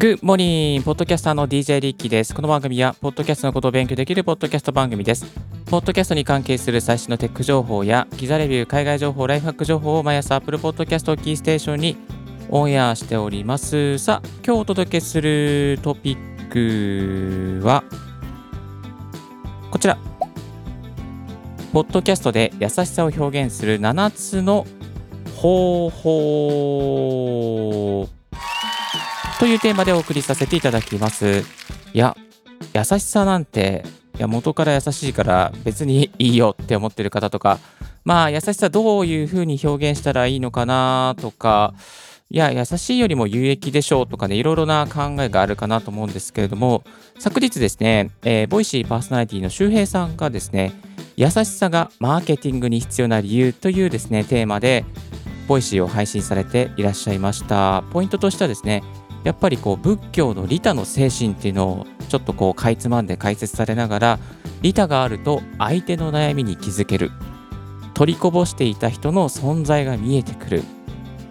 グッモニンポッドキャスターの DJ リッキーです。この番組は、ポッドキャストのことを勉強できるポッドキャスト番組です。ポッドキャストに関係する最新のテック情報や、ギザレビュー、海外情報、ライフハック情報を毎朝 Apple Podcast をキーステーションにオンエアしております。さあ、今日お届けするトピックは、こちら。ポッドキャストで優しさを表現する7つの方法というテーマでお送りさせていただきます。いや、優しさなんて、いや元から優しいから別にいいよって思ってる方とか、まあ優しさどういうふうに表現したらいいのかなとか、いや、優しいよりも有益でしょうとかね、いろいろな考えがあるかなと思うんですけれども、昨日ですね、えー、ボイシーパーソナリティの周平さんがですね、優しさがマーケティングに必要な理由というですね、テーマで、ボイシーを配信されていらっしゃいました。ポイントとしてはですね、やっぱりこう仏教の利他の精神っていうのをちょっとこうかいつまんで解説されながら利他があると相手の悩みに気づける。取りこぼしていた人の存在が見えてくる。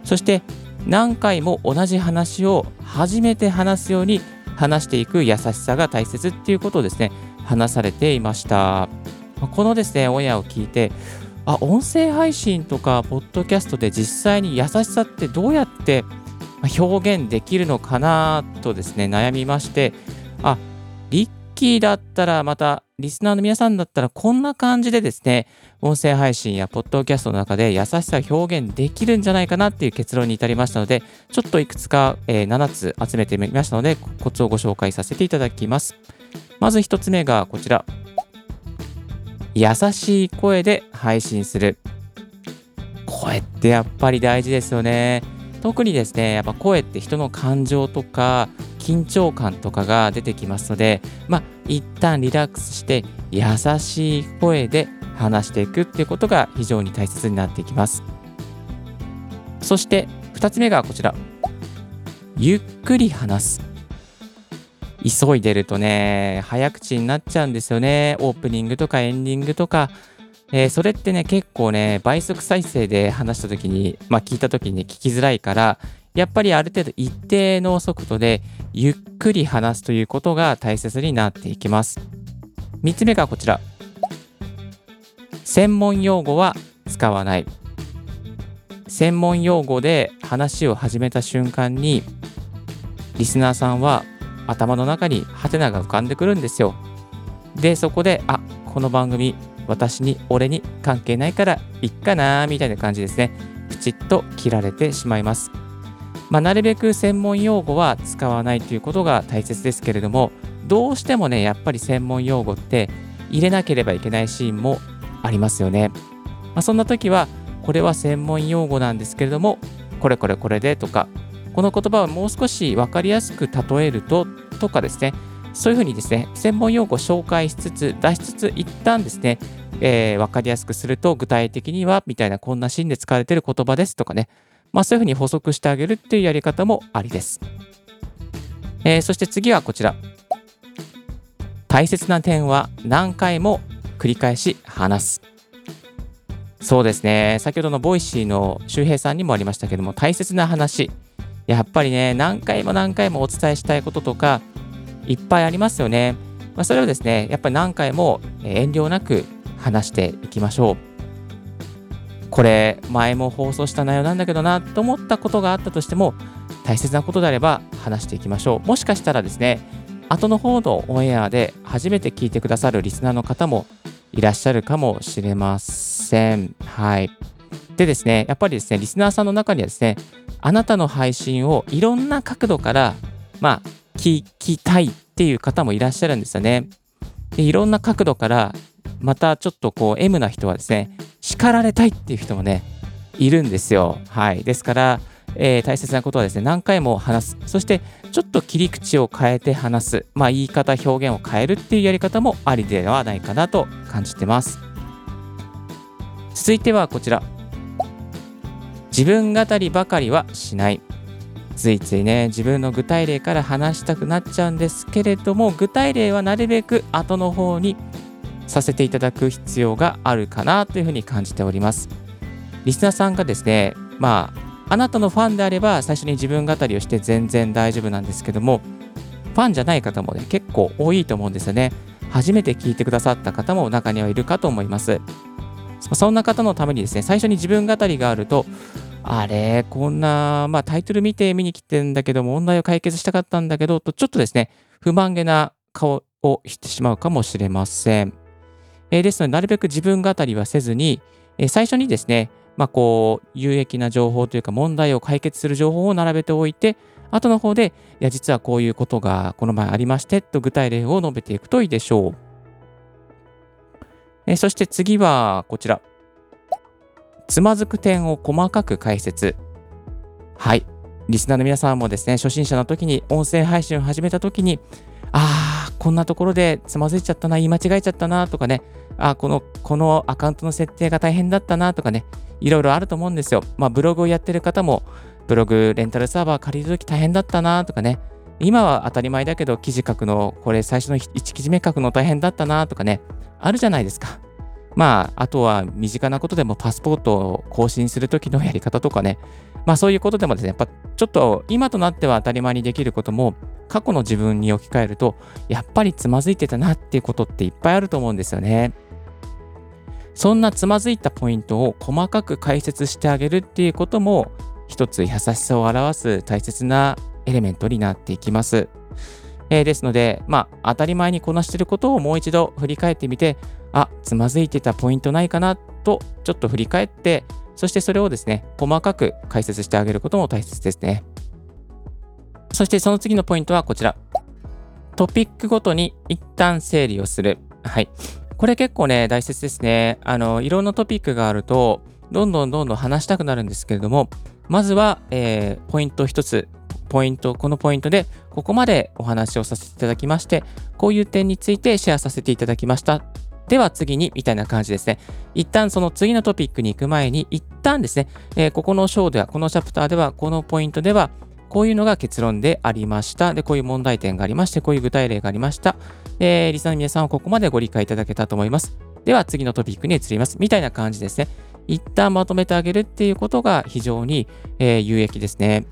そして何回も同じ話を初めて話すように話していく優しさが大切っていうことをですね話されていました。このですねオンエアを聞いてあ音声配信とかポッドキャストで実際に優しさってどうやって表現できるのかなとですね、悩みまして、あ、リッキーだったら、またリスナーの皆さんだったら、こんな感じでですね、音声配信やポッドキャストの中で優しさを表現できるんじゃないかなっていう結論に至りましたので、ちょっといくつか、えー、7つ集めてみましたので、コツをご紹介させていただきます。まず1つ目がこちら。優しい声で配信する。声ってやっぱり大事ですよね。特にですねやっぱ声って人の感情とか緊張感とかが出てきますのでまあ一旦リラックスして優しい声で話していくっていうことが非常に大切になっていきます。そして2つ目がこちら。ゆっくり話す。急いでるとね早口になっちゃうんですよね。オープニングとかエンディングとか。えー、それってね、結構ね、倍速再生で話した時に、まあ聞いた時に聞きづらいから、やっぱりある程度一定の速度でゆっくり話すということが大切になっていきます。3つ目がこちら。専門用語は使わない。専門用語で話を始めた瞬間に、リスナーさんは頭の中にハテナが浮かんでくるんですよ。で、そこで、あ、この番組私に、俺に関係ないからいっかなみたいな感じですね。プチッと切られてしまいます。まあ、なるべく専門用語は使わないということが大切ですけれども、どうしてもね、やっぱり専門用語って入れなければいけないシーンもありますよね。まあ、そんな時は、これは専門用語なんですけれども、これこれこれでとか、この言葉はもう少し分かりやすく例えるととかですね、そういうふうにですね、専門用語を紹介しつつ、出しつつ、一旦ですね、えー、分かりやすくすると、具体的には、みたいな、こんなシーンで使われている言葉ですとかね、まあそういうふうに補足してあげるっていうやり方もありです。えー、そして次はこちら。大切な点は何回も繰り返し話す。そうですね。先ほどのボイシーの周平さんにもありましたけども、大切な話。やっぱりね、何回も何回もお伝えしたいこととか、いっぱいありますよね。まあ、それをですね、やっぱり何回も遠慮なく話していきましょう。これ、前も放送した内容なんだけどなと思ったことがあったとしても、大切なことであれば話していきましょう。もしかしたらですね、後の方のオンエアで初めて聞いてくださるリスナーの方もいらっしゃるかもしれません。はい。でですね、やっぱりですね、リスナーさんの中にはですね、あなたの配信をいろんな角度から、まあ、聞きたいっていう方もいらっしゃるんですよね。でいろんな角度からまたちょっとこう M な人はですね叱られたいっていう人もねいるんですよ。はい、ですから、えー、大切なことはですね何回も話すそしてちょっと切り口を変えて話す、まあ、言い方表現を変えるっていうやり方もありではないかなと感じてます。続いてはこちら自分語りばかりはしないついついね自分の具体例から話したくなっちゃうんですけれども具体例はなるべく後の方にさせていただく必要があるかなというふうに感じておりますリスナーさんがですねまああなたのファンであれば最初に自分語りをして全然大丈夫なんですけども、ファンじゃない方もね、結構多いと思うんですよね。初めて聞いてくださった方も中にはいるかと思います。そんな方のためにですね、最初に自分語りがあると、あれ、こんな、まあタイトル見て見に来てんだけど、問題を解決したかったんだけど、とちょっとですね、不満げな顔をしてしまうかもしれません。えー、ですので、なるべく自分語りはせずに、えー、最初にですね、まあ、こう、有益な情報というか、問題を解決する情報を並べておいて、後の方で、いや、実はこういうことがこの前ありまして、と具体例を述べていくといいでしょう。えー、そして次はこちら。つまずく点を細かく解説。はい。リスナーの皆さんもですね、初心者の時に、音声配信を始めた時に、ああ、こんなところでつまずいちゃったな、言い間違えちゃったな、とかね、あこの、このアカウントの設定が大変だったな、とかね、いろいろあると思うんですよ。まあ、ブログをやってる方も、ブログ、レンタルサーバー借りるとき大変だったな、とかね、今は当たり前だけど、記事書くの、これ最初の1記事目書くの大変だったな、とかね、あるじゃないですか。まあ、あとは身近なことでもパスポートを更新するときのやり方とかね、まあそういうことでもですね、やっぱちょっと今となっては当たり前にできることも、過去の自分に置き換えると、やっぱりつまずいてたなっていうことっていっぱいあると思うんですよね。そんなつまずいたポイントを細かく解説してあげるっていうことも、一つ優しさを表す大切なエレメントになっていきます。えー、ですので、まあ、当たり前にこなしてることをもう一度振り返ってみて、あ、つまずいてたポイントないかなと、ちょっと振り返って、そしてそれをですね、細かく解説してあげることも大切ですね。そしてその次のポイントはこちら。トピックごとに一旦整理をする。はい。これ結構ね、大切ですね。あの、いろんなトピックがあると、どんどんどんどん話したくなるんですけれども、まずは、えー、ポイント一つ、ポイント、このポイントで、ここまでお話をさせていただきまして、こういう点についてシェアさせていただきました。では次に、みたいな感じですね。一旦その次のトピックに行く前に、一旦ですね、えー、ここの章では、このチャプターでは、このポイントでは、こういうのが結論でありました。で、こういう問題点がありまして、こういう具体例がありました。えー、リスナーの皆さんはここまでご理解いただけたと思います。では、次のトピックに移ります。みたいな感じですね。一旦まとめてあげるっていうことが非常に、えー、有益ですね。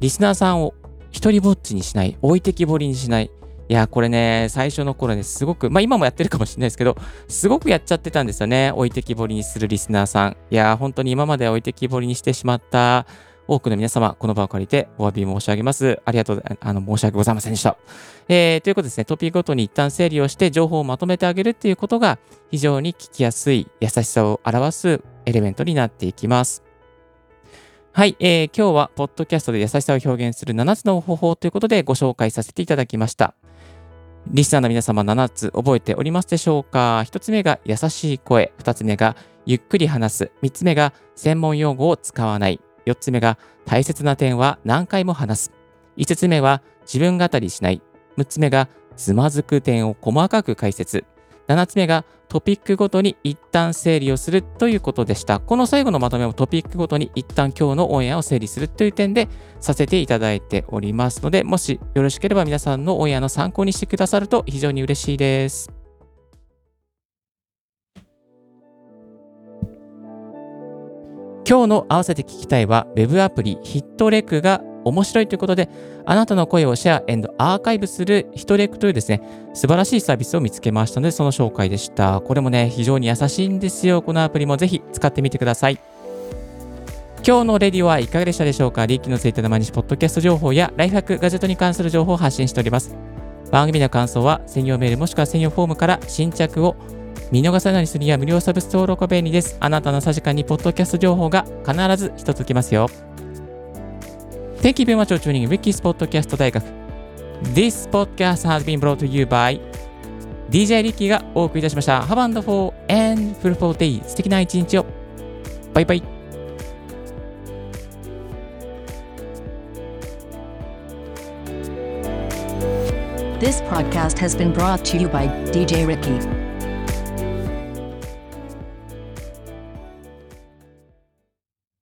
リスナーさんを一人ぼっちにしない、置いてきぼりにしない。いや、これね、最初の頃ね、すごく、まあ今もやってるかもしれないですけど、すごくやっちゃってたんですよね。置いてきぼりにするリスナーさん。いや、本当に今まで置いてきぼりにしてしまった多くの皆様、この場を借りてお詫び申し上げます。ありがとう、あの、申し訳ございませんでした。えー、ということですね、トピックごとに一旦整理をして情報をまとめてあげるっていうことが非常に聞きやすい優しさを表すエレメントになっていきます。はい、えー、今日はポッドキャストで優しさを表現する7つの方法ということでご紹介させていただきました。リスナーの皆様7つ覚えておりますでしょうか ?1 つ目が優しい声、2つ目がゆっくり話す、3つ目が専門用語を使わない、4つ目が大切な点は何回も話す。5つ目は自分語りしない。6つ目がつまずく点を細かく解説。7つ目がトピックごとに一旦整理をするということでした。この最後のまとめをトピックごとに一旦今日のオンエアを整理するという点でさせていただいておりますので、もしよろしければ皆さんのオンエアの参考にしてくださると非常に嬉しいです。今日の合わせて聞きたいは Web アプリヒットレクが面白いということで、あなたの声をシェアアーカイブするヒトレックというですね、素晴らしいサービスを見つけましたので、その紹介でした。これもね、非常に優しいんですよ。このアプリもぜひ使ってみてください。今日のレディオはいかがでしたでしょうか？リーキのツイッターの毎日ポッドキャスト情報やライフハック、ガジェットに関する情報を発信しております。番組の感想は専用メールもしくは専用フォームから新着を見逃さないようにするには無料サブス登録便利です。あなたのさじかにポッドキャスト情報が必ず一つきますよ。Thank you very much for tuning in Wikis Podcast 大学。This podcast has been brought to you by DJ リッキーがお送りいたしました。Have a wonderful and fruitful day. 素敵な一日を。バイバイ。This podcast has been brought to you by DJ Ricky.